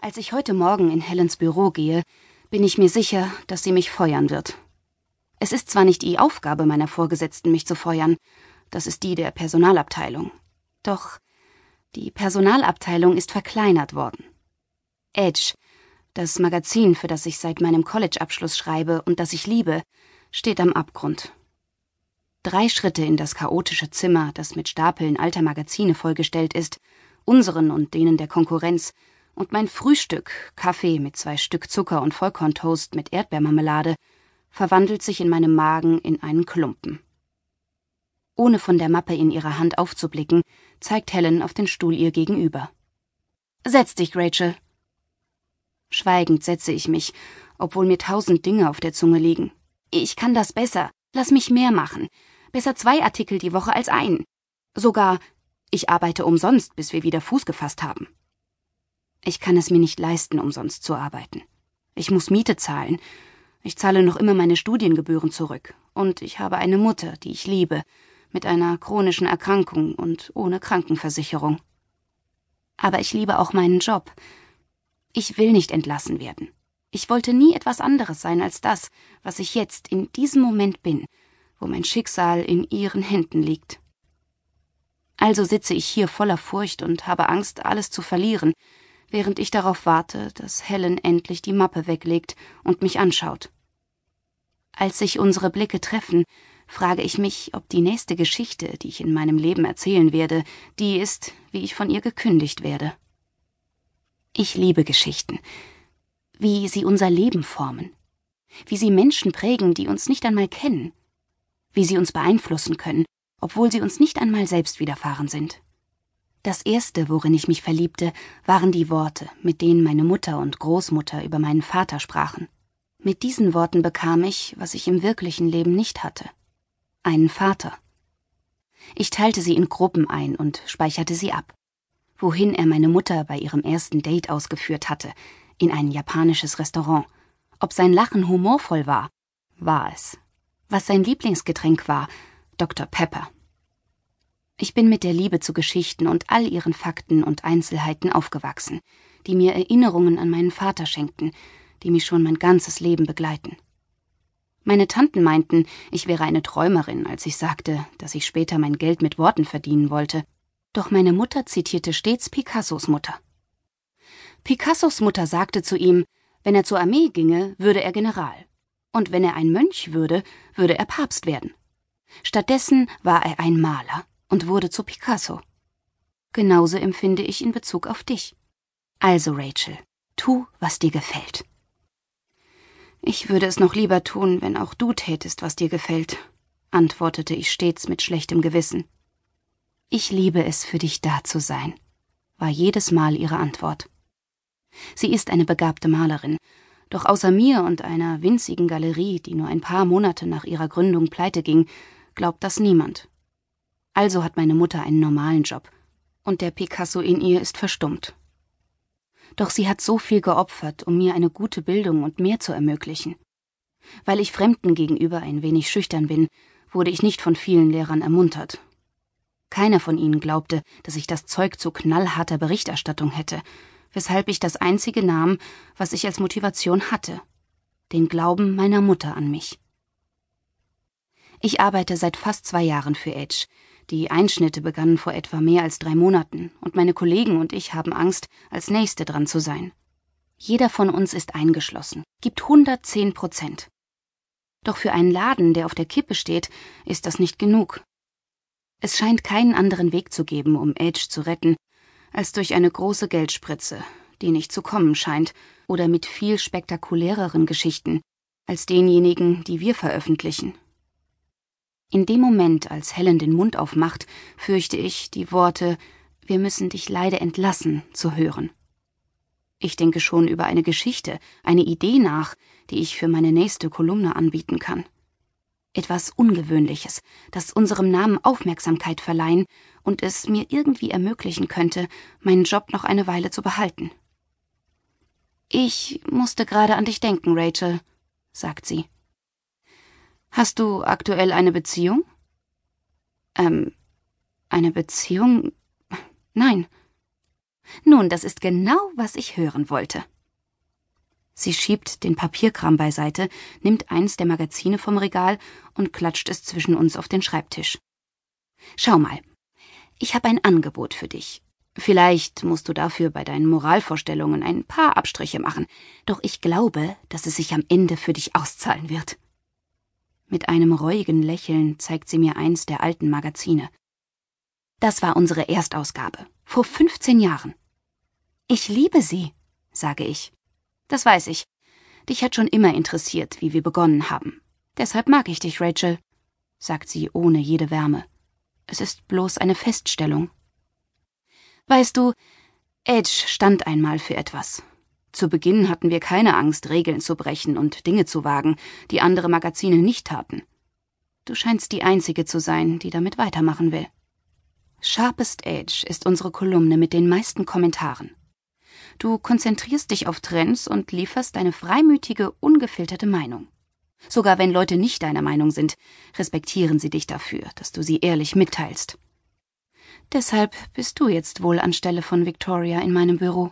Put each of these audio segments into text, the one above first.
Als ich heute Morgen in Helens Büro gehe, bin ich mir sicher, dass sie mich feuern wird. Es ist zwar nicht die Aufgabe meiner Vorgesetzten, mich zu feuern, das ist die der Personalabteilung. Doch die Personalabteilung ist verkleinert worden. Edge, das Magazin, für das ich seit meinem College-Abschluss schreibe und das ich liebe, steht am Abgrund. Drei Schritte in das chaotische Zimmer, das mit Stapeln alter Magazine vollgestellt ist, unseren und denen der Konkurrenz, und mein Frühstück, Kaffee mit zwei Stück Zucker und Vollkorntoast mit Erdbeermarmelade, verwandelt sich in meinem Magen in einen Klumpen. Ohne von der Mappe in ihrer Hand aufzublicken, zeigt Helen auf den Stuhl ihr gegenüber. Setz dich, Rachel. Schweigend setze ich mich, obwohl mir tausend Dinge auf der Zunge liegen. Ich kann das besser. Lass mich mehr machen. Besser zwei Artikel die Woche als ein. Sogar, ich arbeite umsonst, bis wir wieder Fuß gefasst haben. Ich kann es mir nicht leisten, umsonst zu arbeiten. Ich muss Miete zahlen. Ich zahle noch immer meine Studiengebühren zurück. Und ich habe eine Mutter, die ich liebe, mit einer chronischen Erkrankung und ohne Krankenversicherung. Aber ich liebe auch meinen Job. Ich will nicht entlassen werden. Ich wollte nie etwas anderes sein als das, was ich jetzt in diesem Moment bin, wo mein Schicksal in ihren Händen liegt. Also sitze ich hier voller Furcht und habe Angst, alles zu verlieren, während ich darauf warte, dass Helen endlich die Mappe weglegt und mich anschaut. Als sich unsere Blicke treffen, frage ich mich, ob die nächste Geschichte, die ich in meinem Leben erzählen werde, die ist, wie ich von ihr gekündigt werde. Ich liebe Geschichten, wie sie unser Leben formen, wie sie Menschen prägen, die uns nicht einmal kennen, wie sie uns beeinflussen können, obwohl sie uns nicht einmal selbst widerfahren sind. Das erste, worin ich mich verliebte, waren die Worte, mit denen meine Mutter und Großmutter über meinen Vater sprachen. Mit diesen Worten bekam ich, was ich im wirklichen Leben nicht hatte. Einen Vater. Ich teilte sie in Gruppen ein und speicherte sie ab. Wohin er meine Mutter bei ihrem ersten Date ausgeführt hatte, in ein japanisches Restaurant. Ob sein Lachen humorvoll war, war es. Was sein Lieblingsgetränk war, Dr. Pepper. Ich bin mit der Liebe zu Geschichten und all ihren Fakten und Einzelheiten aufgewachsen, die mir Erinnerungen an meinen Vater schenkten, die mich schon mein ganzes Leben begleiten. Meine Tanten meinten, ich wäre eine Träumerin, als ich sagte, dass ich später mein Geld mit Worten verdienen wollte. Doch meine Mutter zitierte stets Picassos Mutter. Picassos Mutter sagte zu ihm, wenn er zur Armee ginge, würde er General. Und wenn er ein Mönch würde, würde er Papst werden. Stattdessen war er ein Maler und wurde zu Picasso. Genauso empfinde ich in Bezug auf dich. Also, Rachel, tu, was dir gefällt. Ich würde es noch lieber tun, wenn auch du tätest, was dir gefällt, antwortete ich stets mit schlechtem Gewissen. Ich liebe es, für dich da zu sein, war jedes Mal ihre Antwort. Sie ist eine begabte Malerin, doch außer mir und einer winzigen Galerie, die nur ein paar Monate nach ihrer Gründung pleite ging, glaubt das niemand. Also hat meine Mutter einen normalen Job. Und der Picasso in ihr ist verstummt. Doch sie hat so viel geopfert, um mir eine gute Bildung und mehr zu ermöglichen. Weil ich Fremden gegenüber ein wenig schüchtern bin, wurde ich nicht von vielen Lehrern ermuntert. Keiner von ihnen glaubte, dass ich das Zeug zu knallharter Berichterstattung hätte, weshalb ich das einzige nahm, was ich als Motivation hatte, den Glauben meiner Mutter an mich. Ich arbeite seit fast zwei Jahren für Edge, die Einschnitte begannen vor etwa mehr als drei Monaten, und meine Kollegen und ich haben Angst, als Nächste dran zu sein. Jeder von uns ist eingeschlossen, gibt 110 Prozent. Doch für einen Laden, der auf der Kippe steht, ist das nicht genug. Es scheint keinen anderen Weg zu geben, um Edge zu retten, als durch eine große Geldspritze, die nicht zu kommen scheint, oder mit viel spektakuläreren Geschichten als denjenigen, die wir veröffentlichen. In dem Moment, als Helen den Mund aufmacht, fürchte ich, die Worte Wir müssen dich leider entlassen zu hören. Ich denke schon über eine Geschichte, eine Idee nach, die ich für meine nächste Kolumne anbieten kann. Etwas Ungewöhnliches, das unserem Namen Aufmerksamkeit verleihen und es mir irgendwie ermöglichen könnte, meinen Job noch eine Weile zu behalten. Ich musste gerade an dich denken, Rachel, sagt sie. Hast du aktuell eine Beziehung? Ähm, eine Beziehung? Nein. Nun, das ist genau, was ich hören wollte. Sie schiebt den Papierkram beiseite, nimmt eins der Magazine vom Regal und klatscht es zwischen uns auf den Schreibtisch. Schau mal, ich habe ein Angebot für dich. Vielleicht musst du dafür bei deinen Moralvorstellungen ein paar Abstriche machen, doch ich glaube, dass es sich am Ende für dich auszahlen wird. Mit einem reuigen Lächeln zeigt sie mir eins der alten Magazine. Das war unsere Erstausgabe, vor 15 Jahren. Ich liebe sie, sage ich. Das weiß ich. Dich hat schon immer interessiert, wie wir begonnen haben. Deshalb mag ich dich, Rachel, sagt sie ohne jede Wärme. Es ist bloß eine Feststellung. Weißt du, Edge stand einmal für etwas. Zu Beginn hatten wir keine Angst, Regeln zu brechen und Dinge zu wagen, die andere Magazine nicht taten. Du scheinst die Einzige zu sein, die damit weitermachen will. Sharpest Edge ist unsere Kolumne mit den meisten Kommentaren. Du konzentrierst dich auf Trends und lieferst deine freimütige, ungefilterte Meinung. Sogar wenn Leute nicht deiner Meinung sind, respektieren sie dich dafür, dass du sie ehrlich mitteilst. Deshalb bist du jetzt wohl anstelle von Victoria in meinem Büro.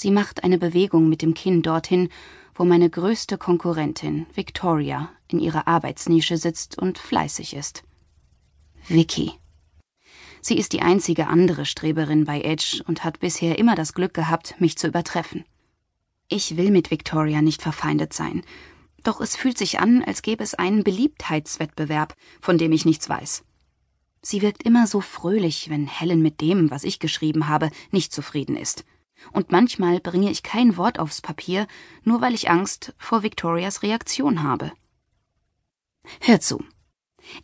Sie macht eine Bewegung mit dem Kinn dorthin, wo meine größte Konkurrentin, Victoria, in ihrer Arbeitsnische sitzt und fleißig ist. Vicky. Sie ist die einzige andere Streberin bei Edge und hat bisher immer das Glück gehabt, mich zu übertreffen. Ich will mit Victoria nicht verfeindet sein, doch es fühlt sich an, als gäbe es einen Beliebtheitswettbewerb, von dem ich nichts weiß. Sie wirkt immer so fröhlich, wenn Helen mit dem, was ich geschrieben habe, nicht zufrieden ist. Und manchmal bringe ich kein Wort aufs Papier, nur weil ich Angst vor Victorias Reaktion habe. Hör zu.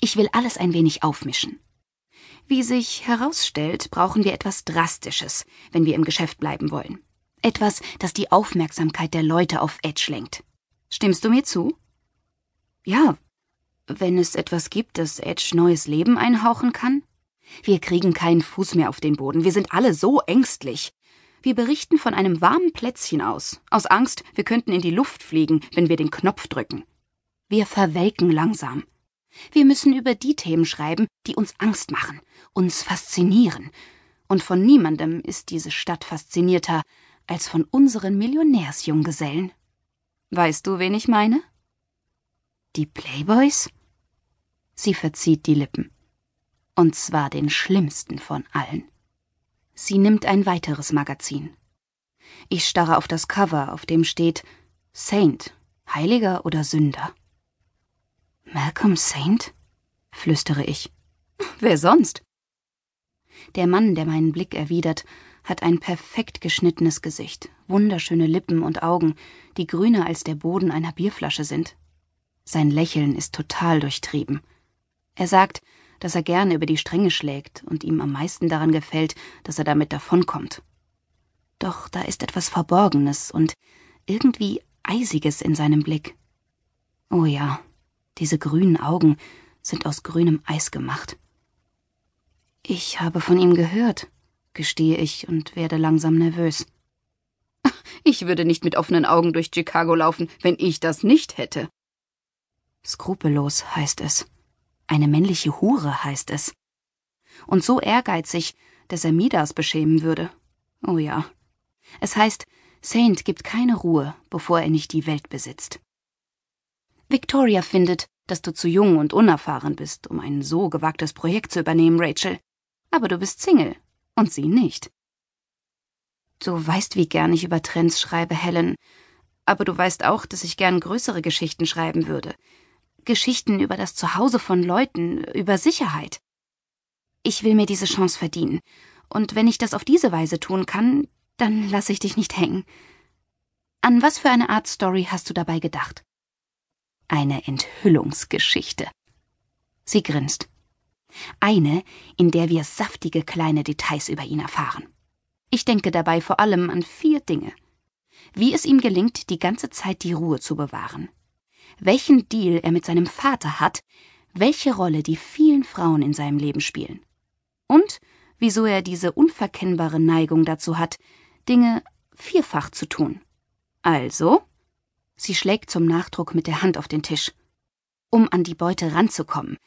Ich will alles ein wenig aufmischen. Wie sich herausstellt, brauchen wir etwas Drastisches, wenn wir im Geschäft bleiben wollen. Etwas, das die Aufmerksamkeit der Leute auf Edge lenkt. Stimmst du mir zu? Ja, wenn es etwas gibt, das Edge neues Leben einhauchen kann? Wir kriegen keinen Fuß mehr auf den Boden. Wir sind alle so ängstlich. Wir berichten von einem warmen Plätzchen aus, aus Angst, wir könnten in die Luft fliegen, wenn wir den Knopf drücken. Wir verwelken langsam. Wir müssen über die Themen schreiben, die uns Angst machen, uns faszinieren. Und von niemandem ist diese Stadt faszinierter als von unseren Millionärsjunggesellen. Weißt du, wen ich meine? Die Playboys? Sie verzieht die Lippen. Und zwar den schlimmsten von allen. Sie nimmt ein weiteres Magazin. Ich starre auf das Cover, auf dem steht Saint, Heiliger oder Sünder. Malcolm Saint? flüstere ich. Wer sonst? Der Mann, der meinen Blick erwidert, hat ein perfekt geschnittenes Gesicht, wunderschöne Lippen und Augen, die grüner als der Boden einer Bierflasche sind. Sein Lächeln ist total durchtrieben. Er sagt, dass er gerne über die Stränge schlägt und ihm am meisten daran gefällt, dass er damit davonkommt. Doch da ist etwas Verborgenes und irgendwie Eisiges in seinem Blick. Oh ja, diese grünen Augen sind aus grünem Eis gemacht. Ich habe von ihm gehört, gestehe ich und werde langsam nervös. Ich würde nicht mit offenen Augen durch Chicago laufen, wenn ich das nicht hätte. Skrupellos heißt es. Eine männliche Hure heißt es. Und so ehrgeizig, dass er Midas beschämen würde. Oh ja. Es heißt, Saint gibt keine Ruhe, bevor er nicht die Welt besitzt. Victoria findet, dass du zu jung und unerfahren bist, um ein so gewagtes Projekt zu übernehmen, Rachel. Aber du bist Single und sie nicht. Du weißt, wie gern ich über Trends schreibe, Helen. Aber du weißt auch, dass ich gern größere Geschichten schreiben würde. Geschichten über das Zuhause von Leuten, über Sicherheit. Ich will mir diese Chance verdienen. Und wenn ich das auf diese Weise tun kann, dann lasse ich dich nicht hängen. An was für eine Art Story hast du dabei gedacht? Eine Enthüllungsgeschichte. Sie grinst. Eine, in der wir saftige kleine Details über ihn erfahren. Ich denke dabei vor allem an vier Dinge. Wie es ihm gelingt, die ganze Zeit die Ruhe zu bewahren, welchen Deal er mit seinem Vater hat, welche Rolle die vielen Frauen in seinem Leben spielen. Und wieso er diese unverkennbare Neigung dazu hat, Dinge vierfach zu tun. Also, sie schlägt zum Nachdruck mit der Hand auf den Tisch. Um an die Beute ranzukommen.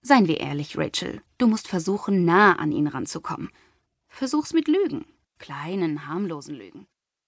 Seien wir ehrlich, Rachel, du musst versuchen, nah an ihn ranzukommen. Versuch's mit Lügen. Kleinen, harmlosen Lügen.